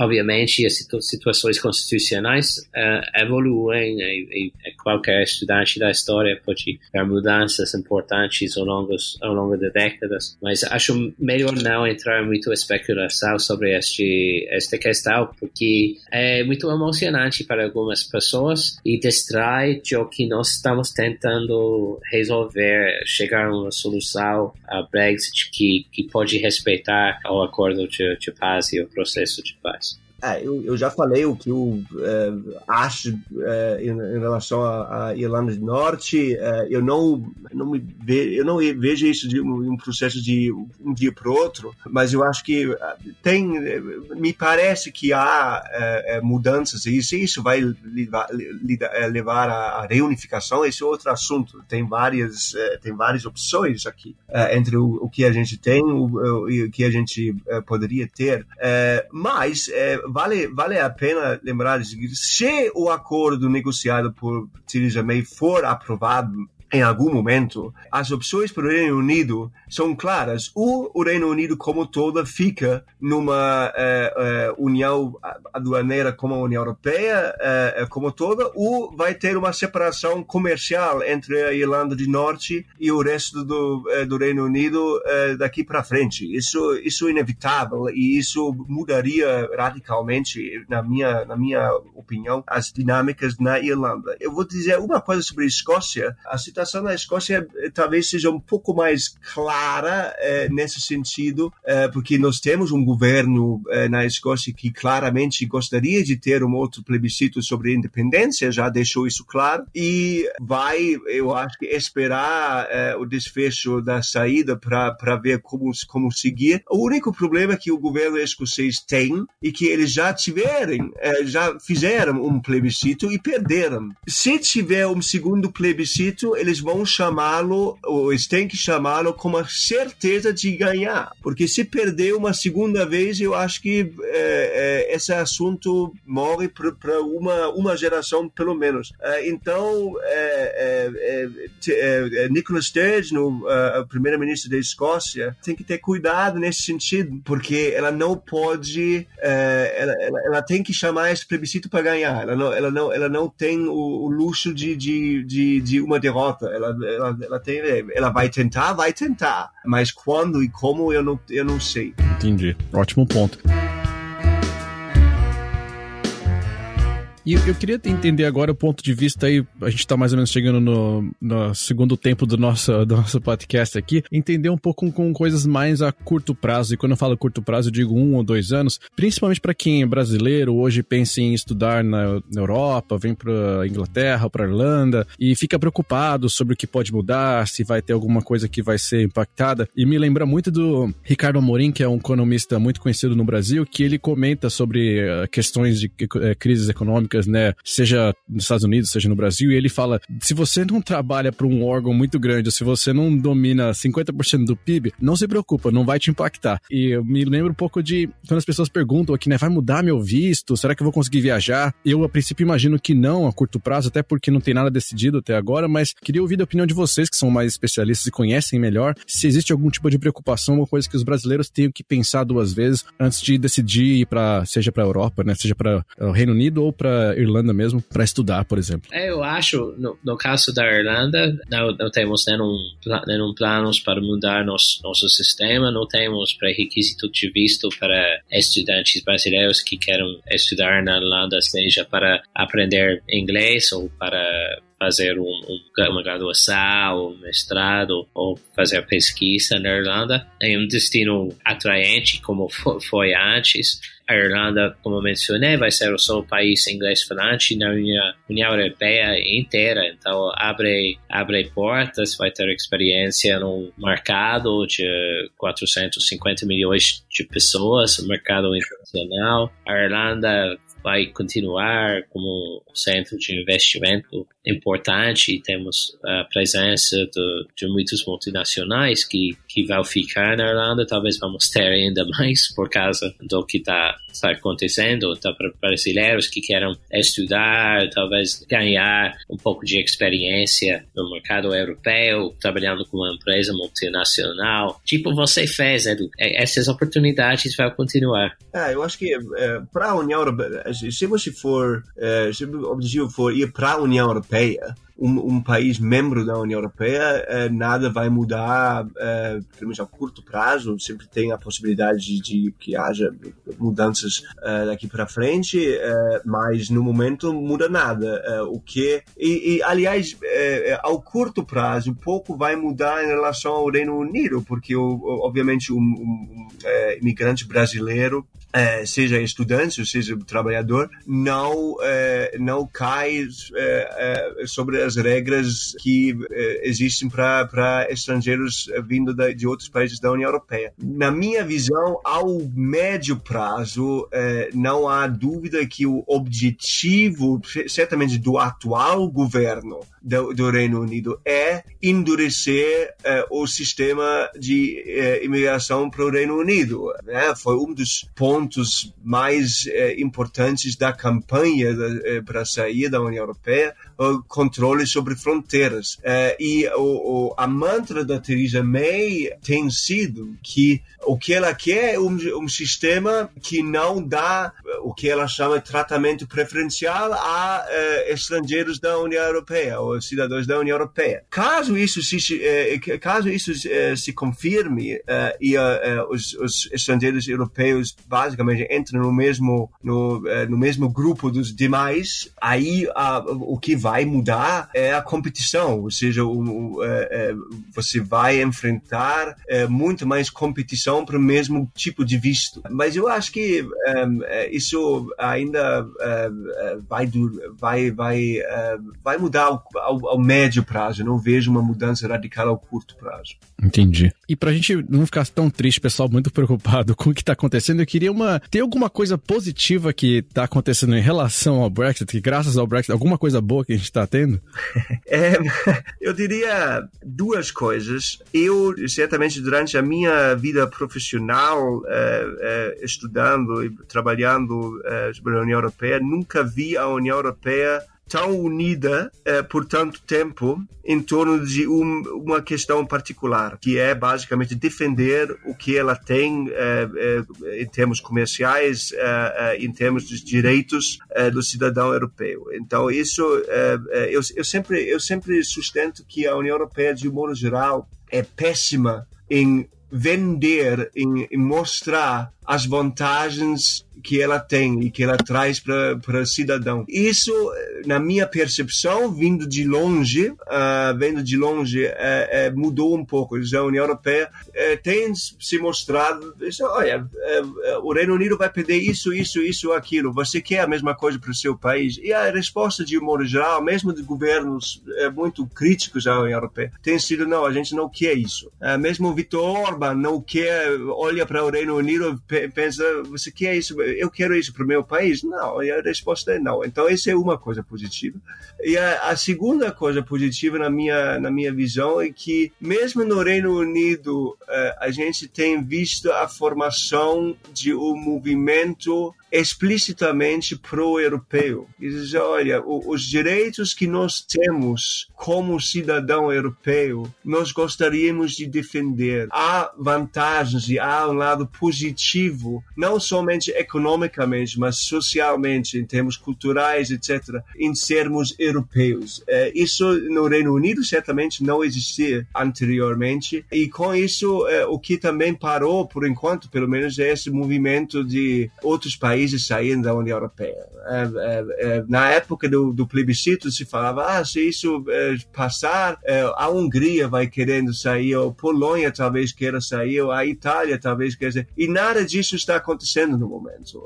obviamente, as situações constitucionais uh, evoluem e, e, qualquer estudante da história pode ver mudanças importantes ao longo, ao longo de décadas, mas acho melhor não entrar muito em especulação sobre este, esta questão, porque é muito emocionante para algumas pessoas e distrai de o que nós estamos tentando resolver, chegar a uma solução a Brexit que, que pode respeitar o acordo de, de paz e o processo de paz. É, eu, eu já falei o que eu é, acho é, em, em, relação à Irlanda do Norte. É, eu não, não me ve, eu não vejo isso de um, um processo de um dia para outro, mas eu acho que é, tem, me parece que há é, mudanças e isso, isso vai levar, levar à reunificação. Esse é outro assunto. Tem várias, tem várias opções aqui entre o, o, que a gente tem o, e o que a gente poderia ter, mas vale, vale a pena lembrar se o acordo negociado por Theresa May for aprovado em algum momento, as opções para o Reino Unido são claras. Ou o Reino Unido como todo fica numa eh, eh, união aduaneira como a União Europeia eh, como toda, ou vai ter uma separação comercial entre a Irlanda do Norte e o resto do, do Reino Unido daqui para frente. Isso, isso é inevitável e isso mudaria radicalmente, na minha, na minha opinião, as dinâmicas na Irlanda. Eu vou dizer uma coisa sobre a Escócia. A situação na Escócia talvez seja um pouco mais clara eh, nesse sentido, eh, porque nós temos um governo eh, na Escócia que claramente gostaria de ter um outro plebiscito sobre independência, já deixou isso claro, e vai, eu acho que, esperar o desfecho da saída para ver como, como seguir. O único problema que o governo escocês tem é que eles já tiverem, já fizeram um plebiscito e perderam. Se tiver um segundo plebiscito, eles vão chamá-lo, ou eles têm que chamá-lo como certeza de ganhar, porque se perder uma segunda vez, eu acho que é, é, esse assunto morre para uma, uma geração, pelo menos. É, então, é, é, é, Nicola Sturgeon, o primeiro-ministro da Escócia, tem que ter cuidado nesse sentido, porque ela não pode, ela, ela, ela, tem que chamar esse plebiscito para ganhar. Ela não, ela não, ela não tem o, o luxo de, de, de, de, uma derrota. Ela, ela, ela, tem, ela vai tentar, vai tentar mas quando e como eu não, eu não sei. Entendi. Ótimo ponto. E eu queria entender agora o ponto de vista aí, a gente está mais ou menos chegando no, no, segundo tempo do nosso, do nosso podcast aqui, entender um pouco com, coisas mais a curto prazo. E quando eu falo curto prazo, eu digo um ou dois anos, principalmente para quem é brasileiro, hoje pensa em estudar na, na Europa, vem para Inglaterra, para Irlanda, e fica preocupado sobre o que pode mudar, se vai ter alguma coisa que vai ser impactada. E me lembra muito do Ricardo Amorim, que é um economista muito conhecido no Brasil, que ele comenta sobre uh, questões de uh, crises econômicas né? Seja nos Estados Unidos, seja no Brasil, e ele fala: se você não trabalha para um órgão muito grande, ou se você não domina 50% do PIB, não se preocupa, não vai te impactar. E eu me lembro um pouco de quando as pessoas perguntam aqui, né? Vai mudar meu visto? Será que eu vou conseguir viajar? Eu, a princípio, imagino que não a curto prazo, até porque não tem nada decidido até agora, mas queria ouvir a opinião de vocês, que são mais especialistas e conhecem melhor, se existe algum tipo de preocupação, uma coisa que os brasileiros tenham que pensar duas vezes antes de decidir ir para, seja para a Europa, né? Seja para o Reino Unido ou para Irlanda mesmo para estudar, por exemplo? É, eu acho, no, no caso da Irlanda, não, não temos nenhum, nenhum planos para mudar nosso, nosso sistema, não temos pré-requisito de visto para estudantes brasileiros que querem estudar na Irlanda, seja para aprender inglês ou para fazer um, um, uma graduação, um mestrado ou fazer pesquisa na Irlanda. É um destino atraente como foi antes a Irlanda, como mencionei, vai ser o só país inglês falante na União, Europeia inteira. Então, abre, abre portas, vai ter experiência no mercado de 450 milhões de pessoas, mercado internacional. A Irlanda vai continuar como centro de investimento importante e temos a presença de, de multinacionais que, que vão ficar na Irlanda, talvez vamos ter ainda mais por causa do que está tá acontecendo, então para brasileiros que queiram estudar, talvez ganhar um pouco de experiência no mercado europeu, trabalhando com uma empresa multinacional, tipo você fez, Edu, essas oportunidades vão continuar. É, eu acho que é, para a União Europeia, se você for, é, se o objetivo for ir para a União Europeia, Europeia, um, um, país membro da União Europeia, eh, nada vai mudar, eh, pelo menos a curto prazo. Sempre tem a possibilidade de, de que haja mudanças eh, daqui para frente, mas no momento muda nada. O que e, e aliás, ao curto prazo, pouco vai mudar em relação ao Reino Unido, porque obviamente um, um imigrante brasileiro é, seja estudante, seja trabalhador, não é, não cai é, é sobre as regras que é, existem para estrangeiros vindo da, de outros países da União Europeia. Na minha visão, ao médio prazo, é, não há dúvida que o objetivo, certamente do atual governo do, do Reino Unido, é endurecer o sistema de imigração para o Reino Unido. Né? Foi um dos pontos mais eh, importantes da campanha eh, para sair da União Europeia, o controle sobre fronteiras. Eh, e o, o, a mantra da Theresa May tem sido que o que ela quer é um, um sistema que não dá o que ela chama de tratamento preferencial a estrangeiros da União Europeia cidadãos da União Europeia. Caso isso se, caso isso se confirme e os, os estrangeiros europeus basicamente entra no mesmo, no, eh, no mesmo grupo dos demais, aí a, o que vai mudar é a competição, ou seja, o, é, é, você vai enfrentar é, muito mais competição para o mesmo tipo de visto. Mas eu acho que é, isso ainda vai, vai, vai, vai mudar ao, ao, médio prazo, eu não vejo uma mudança radical ao curto prazo. Entendi. E para a gente não ficar tão triste, pessoal, muito preocupado com o que está acontecendo, eu queria uma. Tem alguma coisa positiva que está acontecendo em relação ao Brexit, que graças ao Brexit, alguma coisa boa que a gente está tendo? É, eu diria duas coisas. Eu, certamente, durante a minha vida profissional, é, é, estudando e trabalhando é, sobre a União Europeia, nunca vi a União Europeia tão unida eh, por tanto tempo em torno de um, uma questão particular, que é basicamente defender o que ela tem eh, eh, em termos comerciais, em termos dos direitos do cidadão europeu. Então isso eu, eu sempre eu sempre sustento que a União Europeia de um modo geral é péssima em vender, em, em mostrar as vantagens que ela tem e que ela traz para o cidadão. Isso, na minha percepção, vindo de longe, uh, vendo de longe, uh, uh, mudou um pouco. A União Europeia tem se mostrado, olha, o Reino Unido vai pedir isso, isso, isso, aquilo. Você quer a mesma coisa para o seu país? E a resposta, de um modo geral, mesmo de governos muito críticos à União Europeia, tem sido, não, a gente não quer isso. mesmo o Viktor Orban não quer, olha para o Reino Unido, pensa, você quer isso? Eu quero isso para o meu país? Não, e a resposta é não. Então, essa é uma coisa positiva. E a, a, segunda coisa positiva, na minha, na minha visão, é que, mesmo no Reino Unido, uh, a gente tem visto a formação de um movimento explicitamente pro-europeu. E diz, olha, os direitos que nós temos como cidadão europeu, nós gostaríamos de defender. Há vantagens e há um lado positivo, não somente economicamente, mas socialmente, em termos culturais, etc., em sermos europeus. É, isso no Reino Unido certamente não existia anteriormente, e com isso, é, o que também parou, por enquanto, pelo menos, é esse movimento de outros países saírem da União Europeia. É, é, é na época do, do, plebiscito, se falava: ah, se isso passar, a Hungria vai querendo sair, ou a Polônia talvez queira sair, ou a Itália talvez queira sair. E nada disso está acontecendo no momento.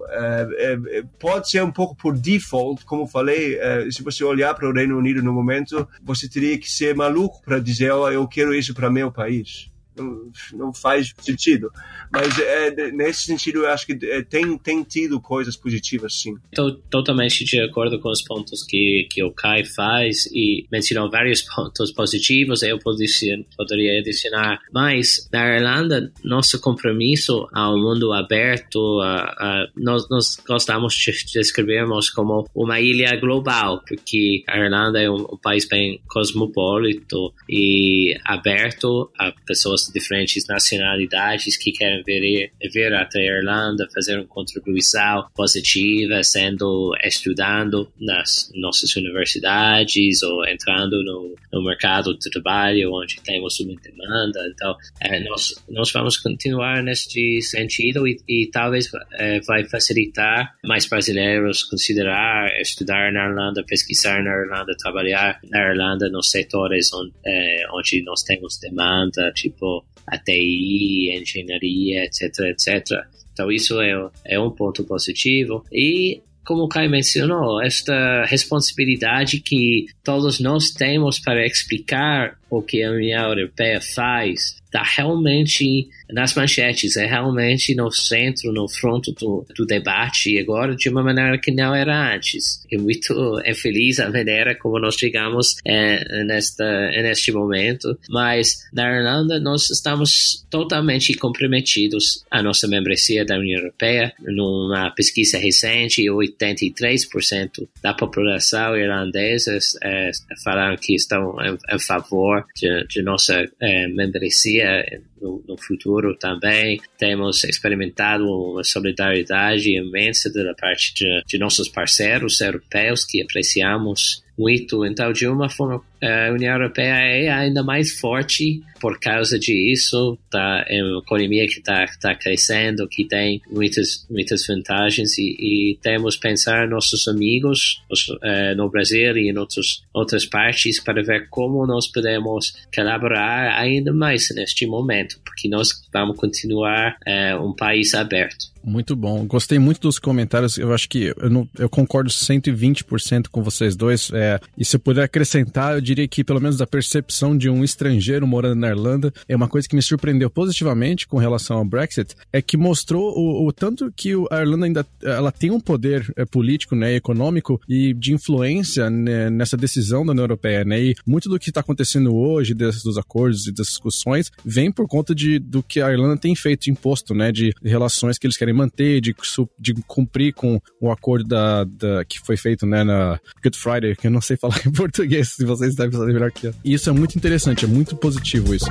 pode ser um pouco por default, como falei, se você olhar para o Reino Unido no momento, você teria que ser maluco para dizer: oh, eu quero isso para meu país não, faz sentido. Mas é, nesse sentido, eu acho que é, tem, tem tido coisas positivas, sim. Estou totalmente de acordo com os pontos que, que o Kai faz e mencionou vários pontos positivos. Eu poderia adicionar mais. Na Irlanda, nosso compromisso ao mundo aberto, a, a, nós, nós gostamos de descrevermos como uma ilha global, porque a Irlanda é um, um país bem cosmopolito e aberto a pessoas pessoas de diferentes nacionalidades que querem ver, ver até a Irlanda, fazer uma contribuição positiva, sendo estudando nas nossas universidades ou entrando no, no mercado de trabalho onde temos uma demanda. Então, é, nós, nós vamos continuar neste sentido e, e talvez é, vai facilitar mais brasileiros considerar estudar na Irlanda, pesquisar na Irlanda, trabalhar na Irlanda nos setores onde, é, onde nós temos demanda, tipo a TI, engenharia, etc, etc. Então isso é, é um ponto positivo. E como o Kai mencionou, esta responsabilidade que todos nós temos para explicar o que a União Europeia faz está realmente nas manchetes, é realmente no centro, no fronto do, do debate agora de uma maneira que não era antes. É muito é feliz a maneira como nós chegamos é, nesta, neste momento, mas na Irlanda nós estamos totalmente comprometidos à nossa membresia da União Europeia. Numa pesquisa recente, 83% da população irlandesa é, falaram que estão a favor de, de nossa é, membresia no, no, futuro também. Temos experimentado uma solidariedade imensa da parte de, de nossos parceiros europeus que apreciamos muito. Então, de uma forma, a União Europeia é ainda mais forte por causa disso. Tá, é uma economia que está tá crescendo, que tem muitas, muitas vantagens e, e temos pensar nossos amigos os, uh, no Brasil e em outros, outras partes para ver como nós podemos colaborar ainda mais neste momento, porque nós vamos continuar uh, um país aberto. Muito bom. Gostei muito dos comentários. Eu acho que eu, não, eu concordo 120% com vocês dois. É, e se eu puder acrescentar, eu diria que pelo menos a percepção de um estrangeiro morando na Irlanda é uma coisa que me surpreendeu positivamente com relação ao Brexit, é que mostrou o, o tanto que a Irlanda ainda ela tem um poder é, político, né, econômico e de influência né, nessa decisão da União Europeia, né? E muito do que está acontecendo hoje, desses, dos acordos e das discussões, vem por conta de, do que a Irlanda tem feito imposto, né, de relações que eles querem manter, de, de cumprir com o acordo da, da, que foi feito né, na Good Friday, que eu não sei falar em português, se vocês devem saber melhor que eu. E isso é muito interessante, é muito positivo isso.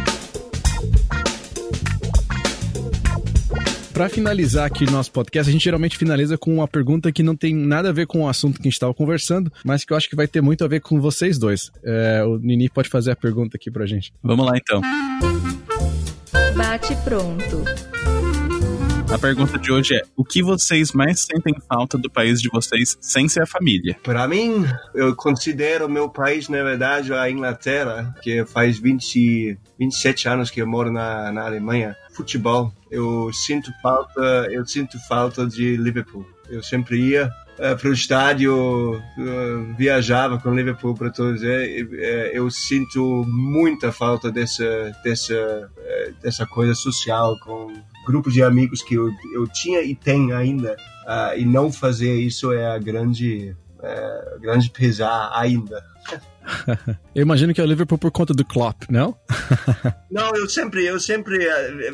Para finalizar aqui o nosso podcast, a gente geralmente finaliza com uma pergunta que não tem nada a ver com o assunto que a gente estava conversando, mas que eu acho que vai ter muito a ver com vocês dois. É, o Nini pode fazer a pergunta aqui pra gente. Vamos lá então. Bate pronto. A pergunta de hoje é: o que vocês mais sentem falta do país de vocês sem ser a família? Para mim, eu considero meu país, na verdade, a Inglaterra, que faz 20, 27 anos que eu moro na, na Alemanha. Futebol, eu sinto falta, eu sinto falta de Liverpool. Eu sempre ia uh, para o estádio, uh, viajava com Liverpool para todos. É, é, eu sinto muita falta dessa, dessa, dessa coisa social com grupo de amigos que eu, eu tinha e tenho ainda, uh, e não fazer isso é a grande, é, grande pesar ainda. eu imagino que é o Liverpool por conta do Klopp, não? não, eu sempre, eu sempre, eh,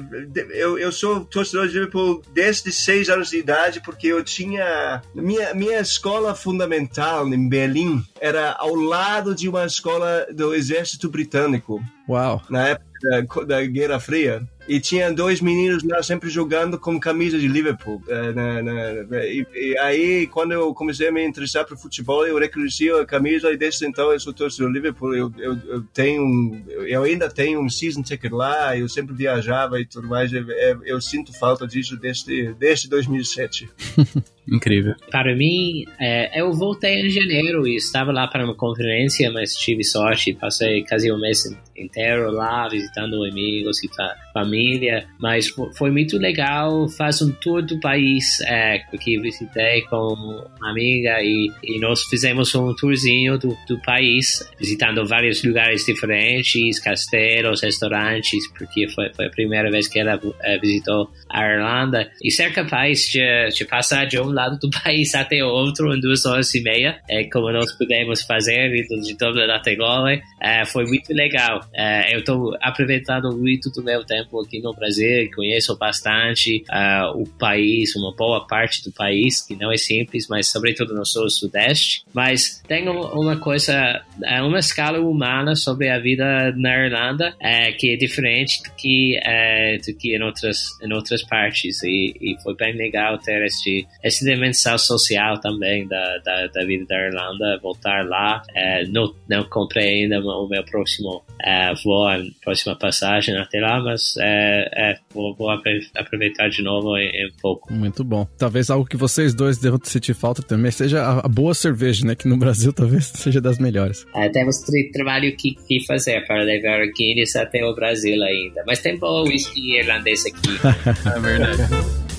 eu, eu sou torcedor de Liverpool desde seis anos de idade porque eu tinha minha minha escola fundamental em Berlim era ao lado de uma escola do Exército Britânico. Uau! Na época da, da Guerra Fria. E tinha dois meninos lá sempre jogando com camisa de Liverpool. Uh, na, na, e, e, aí, quando eu comecei a me interessar por futebol, eu reconheci a camisa e desde então eu sou torcedor do Liverpool. Eu, eu, eu, tenho, eu ainda tenho um season ticket lá, eu sempre viajava e tudo mais. Eu, eu sinto falta disso desde, desde 2007. Incrível. Para mim, é, eu voltei em janeiro e estava lá para uma conferência, mas tive sorte, passei quase um mês inteiro lá visitando amigos e fa família, mas foi muito legal. Faz um tour do país é, que visitei com uma amiga e, e nós fizemos um tourzinho do, do país, visitando vários lugares diferentes, castelos, restaurantes, porque foi, foi a primeira vez que ela é, visitou a Irlanda e ser capaz de, de passar de um lado do país até outro em duas horas e meia, é, como nós pudemos fazer de Dublin até Galway, é, foi muito legal. É, eu estou aproveitando muito do meu tempo aqui no Brasil, conheço bastante uh, o país, uma boa parte do país, que não é simples, mas sobretudo no sul sudeste. Mas tem uma coisa, é uma escala humana sobre a vida na Irlanda é, que é diferente do que, é, do que em, outras, em outras partes. E, e foi bem legal ter esse, essa dimensão social também da, da, da vida da Irlanda, voltar lá. Não, não comprei ainda o meu próximo é, vou a próxima passagem até lá, mas é, é vou, vou, aproveitar de novo em, em, pouco. Muito bom. Talvez algo que vocês dois devem sentir falta também seja a, a boa cerveja, né? Que no Brasil talvez seja das melhores. É, temos trabalho que, que fazer para levar o Guinness até o Brasil ainda. Mas tem bom whisky irlandês aqui. é verdade.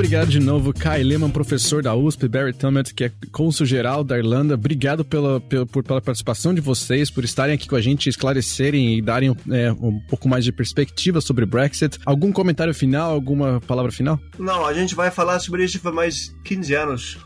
Obrigado de novo, Kai Lehman, professor da USP, Barry Tummett, que é cônsul-geral da Irlanda. Obrigado pela, pela, pela participação de vocês, por estarem aqui com a gente, esclarecerem e darem é, um pouco mais de perspectiva sobre o Brexit. Algum comentário final, alguma palavra final? Não, a gente vai falar sobre isso por mais 15 anos.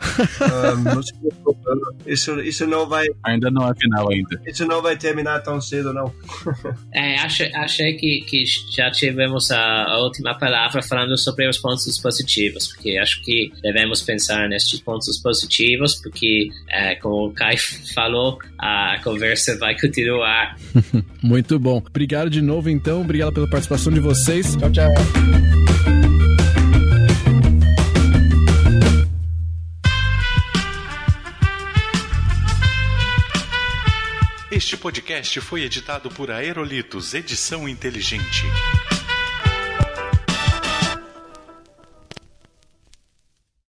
um, isso, isso não vai... Ainda não é final ainda. Isso não vai terminar tão cedo, não. é, achei, achei que, que já tivemos a, a última palavra falando sobre os pontos positivos porque acho que devemos pensar nestes pontos positivos, porque, é, como o Kai falou, a conversa vai continuar. Muito bom. Obrigado de novo, então. Obrigado pela participação de vocês. Tchau, tchau. Este podcast foi editado por Aerolitos Edição Inteligente.